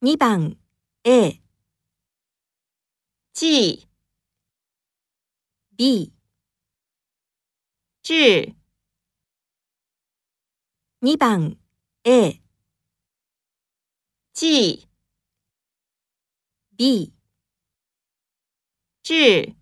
2番 A、记、B、治、2番 A、记、B、治。